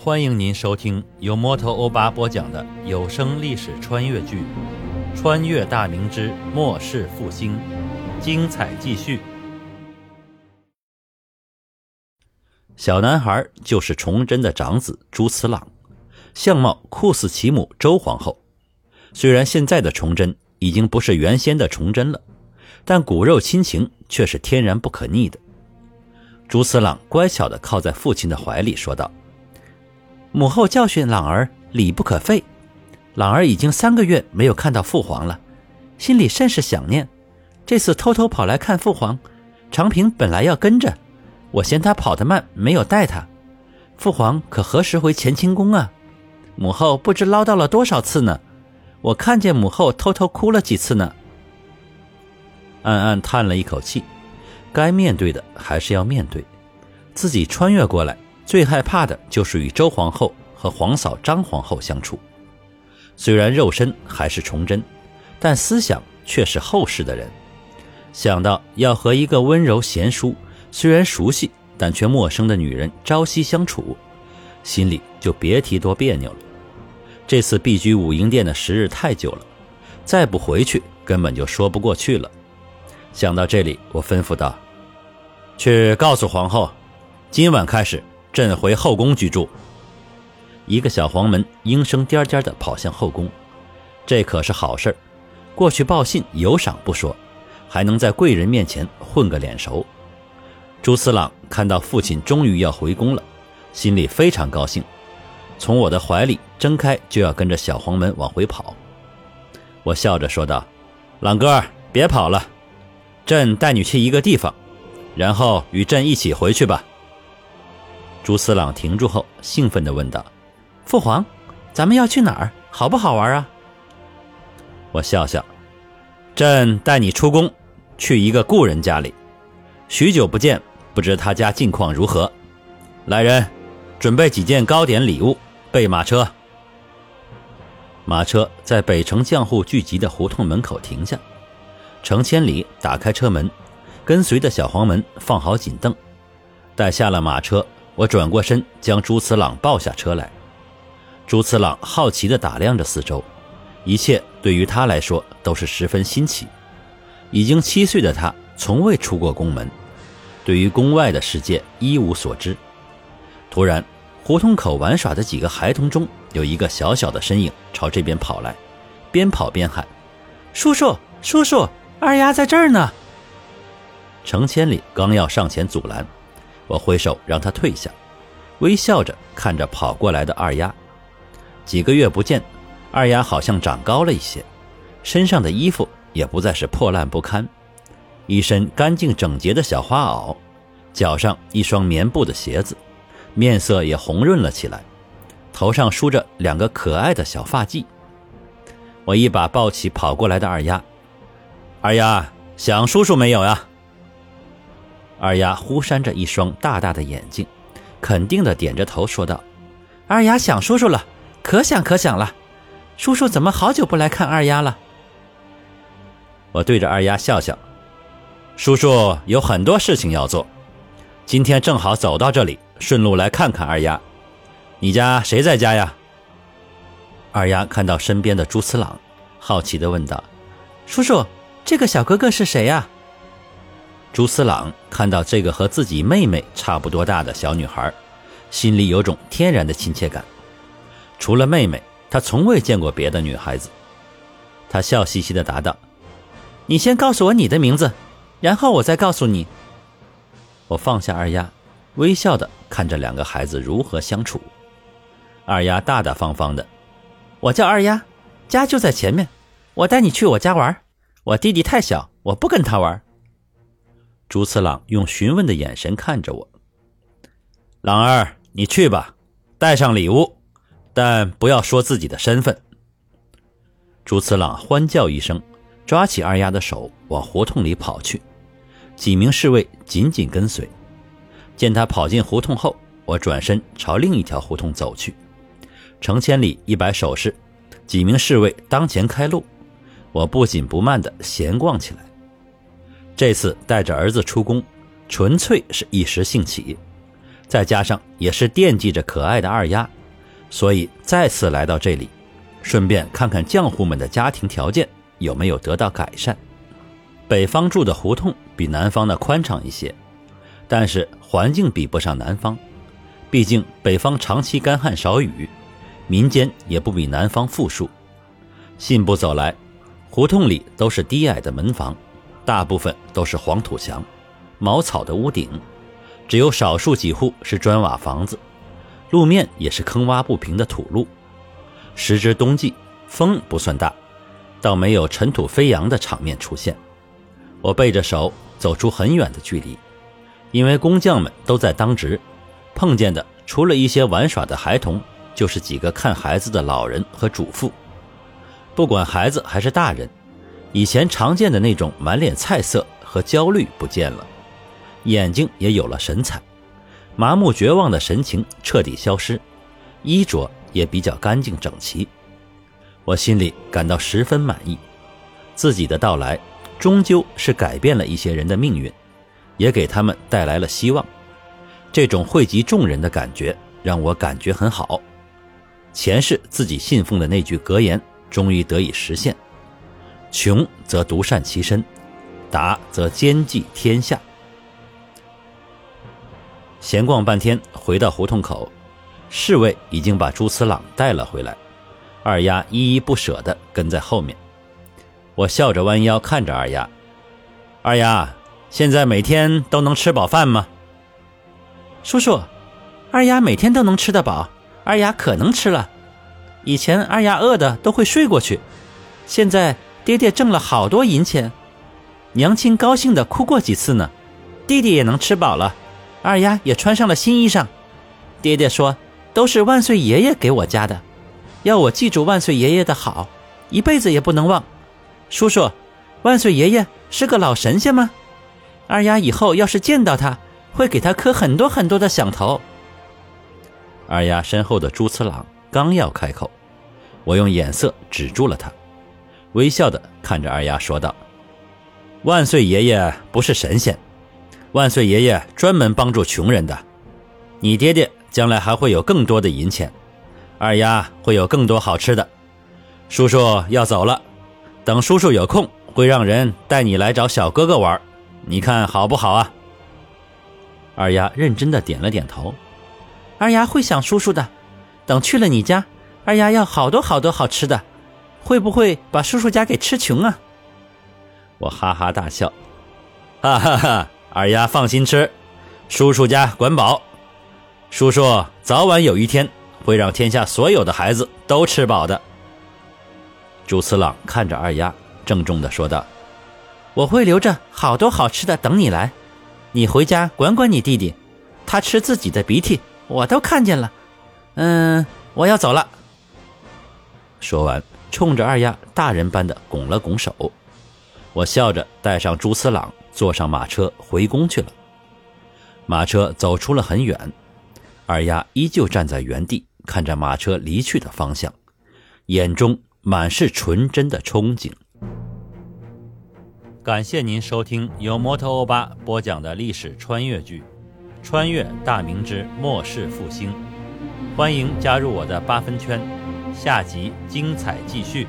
欢迎您收听由摩托欧巴播讲的有声历史穿越剧《穿越大明之末世复兴》，精彩继续。小男孩就是崇祯的长子朱慈朗，相貌酷似其母周皇后。虽然现在的崇祯已经不是原先的崇祯了，但骨肉亲情却是天然不可逆的。朱慈朗乖巧地靠在父亲的怀里，说道。母后教训朗儿礼不可废，朗儿已经三个月没有看到父皇了，心里甚是想念。这次偷偷跑来看父皇，长平本来要跟着，我嫌他跑得慢，没有带他。父皇可何时回乾清宫啊？母后不知唠叨了多少次呢，我看见母后偷偷哭了几次呢。暗暗叹了一口气，该面对的还是要面对，自己穿越过来。最害怕的就是与周皇后和皇嫂张皇后相处。虽然肉身还是崇祯，但思想却是后世的人。想到要和一个温柔贤淑、虽然熟悉但却陌生的女人朝夕相处，心里就别提多别扭了。这次避居武英殿的时日太久了，再不回去根本就说不过去了。想到这里，我吩咐道：“去告诉皇后，今晚开始。”朕回后宫居住。一个小黄门应声颠颠地跑向后宫，这可是好事儿过去报信有赏不说，还能在贵人面前混个脸熟。朱四郎看到父亲终于要回宫了，心里非常高兴，从我的怀里睁开就要跟着小黄门往回跑。我笑着说道：“朗哥，别跑了，朕带你去一个地方，然后与朕一起回去吧。”朱四朗停住后，兴奋地问道：“父皇，咱们要去哪儿？好不好玩啊？”我笑笑：“朕带你出宫，去一个故人家里。许久不见，不知他家近况如何？来人，准备几件糕点礼物，备马车。”马车在北城将户聚集的胡同门口停下，程千里打开车门，跟随的小黄门放好锦凳，待下了马车。我转过身，将朱慈朗抱下车来。朱慈朗好奇地打量着四周，一切对于他来说都是十分新奇。已经七岁的他，从未出过宫门，对于宫外的世界一无所知。突然，胡同口玩耍的几个孩童中有一个小小的身影朝这边跑来，边跑边喊：“叔叔，叔叔，二丫在这儿呢！”程千里刚要上前阻拦。我挥手让他退下，微笑着看着跑过来的二丫。几个月不见，二丫好像长高了一些，身上的衣服也不再是破烂不堪，一身干净整洁的小花袄，脚上一双棉布的鞋子，面色也红润了起来，头上梳着两个可爱的小发髻。我一把抱起跑过来的二丫，二丫想叔叔没有呀？二丫忽扇着一双大大的眼睛，肯定的点着头说道：“二丫想叔叔了，可想可想了。叔叔怎么好久不来看二丫了？”我对着二丫笑笑：“叔叔有很多事情要做，今天正好走到这里，顺路来看看二丫。你家谁在家呀？”二丫看到身边的朱次郎，好奇的问道：“叔叔，这个小哥哥是谁呀？”朱思朗看到这个和自己妹妹差不多大的小女孩，心里有种天然的亲切感。除了妹妹，他从未见过别的女孩子。他笑嘻嘻地答道：“你先告诉我你的名字，然后我再告诉你。”我放下二丫，微笑地看着两个孩子如何相处。二丫大大方方的：“我叫二丫，家就在前面，我带你去我家玩。我弟弟太小，我不跟他玩。”朱次郎用询问的眼神看着我：“朗儿，你去吧，带上礼物，但不要说自己的身份。”朱次郎欢叫一声，抓起二丫的手往胡同里跑去，几名侍卫紧紧跟随。见他跑进胡同后，我转身朝另一条胡同走去。程千里一摆手势，几名侍卫当前开路，我不紧不慢地闲逛起来。这次带着儿子出宫，纯粹是一时兴起。再加上也是惦记着可爱的二丫，所以再次来到这里，顺便看看匠户们的家庭条件有没有得到改善。北方住的胡同比南方的宽敞一些，但是环境比不上南方，毕竟北方长期干旱少雨，民间也不比南方富庶。信步走来，胡同里都是低矮的门房，大部分都是黄土墙、茅草的屋顶，只有少数几户是砖瓦房子，路面也是坑洼不平的土路。时值冬季，风不算大，倒没有尘土飞扬的场面出现。我背着手走出很远的距离，因为工匠们都在当值，碰见的除了一些玩耍的孩童，就是几个看孩子的老人和主妇。不管孩子还是大人，以前常见的那种满脸菜色和焦虑不见了，眼睛也有了神采，麻木绝望的神情彻底消失，衣着也比较干净整齐。我心里感到十分满意，自己的到来终究是改变了一些人的命运，也给他们带来了希望。这种惠及众人的感觉让我感觉很好。前世自己信奉的那句格言。终于得以实现。穷则独善其身，达则兼济天下。闲逛半天，回到胡同口，侍卫已经把朱慈朗带了回来。二丫依依不舍地跟在后面。我笑着弯腰看着二丫：“二丫，现在每天都能吃饱饭吗？”叔叔，二丫每天都能吃得饱。二丫可能吃了。以前二丫饿的都会睡过去，现在爹爹挣了好多银钱，娘亲高兴的哭过几次呢。弟弟也能吃饱了，二丫也穿上了新衣裳。爹爹说都是万岁爷爷给我家的，要我记住万岁爷爷的好，一辈子也不能忘。叔叔，万岁爷爷是个老神仙吗？二丫以后要是见到他，会给他磕很多很多的响头。二丫身后的朱次郎刚要开口。我用眼色止住了他，微笑的看着二丫说道：“万岁爷爷不是神仙，万岁爷爷专门帮助穷人的。你爹爹将来还会有更多的银钱，二丫会有更多好吃的。叔叔要走了，等叔叔有空会让人带你来找小哥哥玩，你看好不好啊？”二丫认真的点了点头，二丫会想叔叔的，等去了你家。二丫要好多好多好吃的，会不会把叔叔家给吃穷啊？我哈哈大笑，哈哈哈！二丫放心吃，叔叔家管饱。叔叔早晚有一天会让天下所有的孩子都吃饱的。朱次郎看着二丫，郑重的说道：“我会留着好多好吃的等你来，你回家管管你弟弟，他吃自己的鼻涕我都看见了。嗯，我要走了。”说完，冲着二丫大人般的拱了拱手。我笑着带上朱次郎，坐上马车回宫去了。马车走出了很远，二丫依旧站在原地，看着马车离去的方向，眼中满是纯真的憧憬。感谢您收听由摩托欧巴播讲的历史穿越剧《穿越大明之末世复兴》，欢迎加入我的八分圈。下集精彩继续。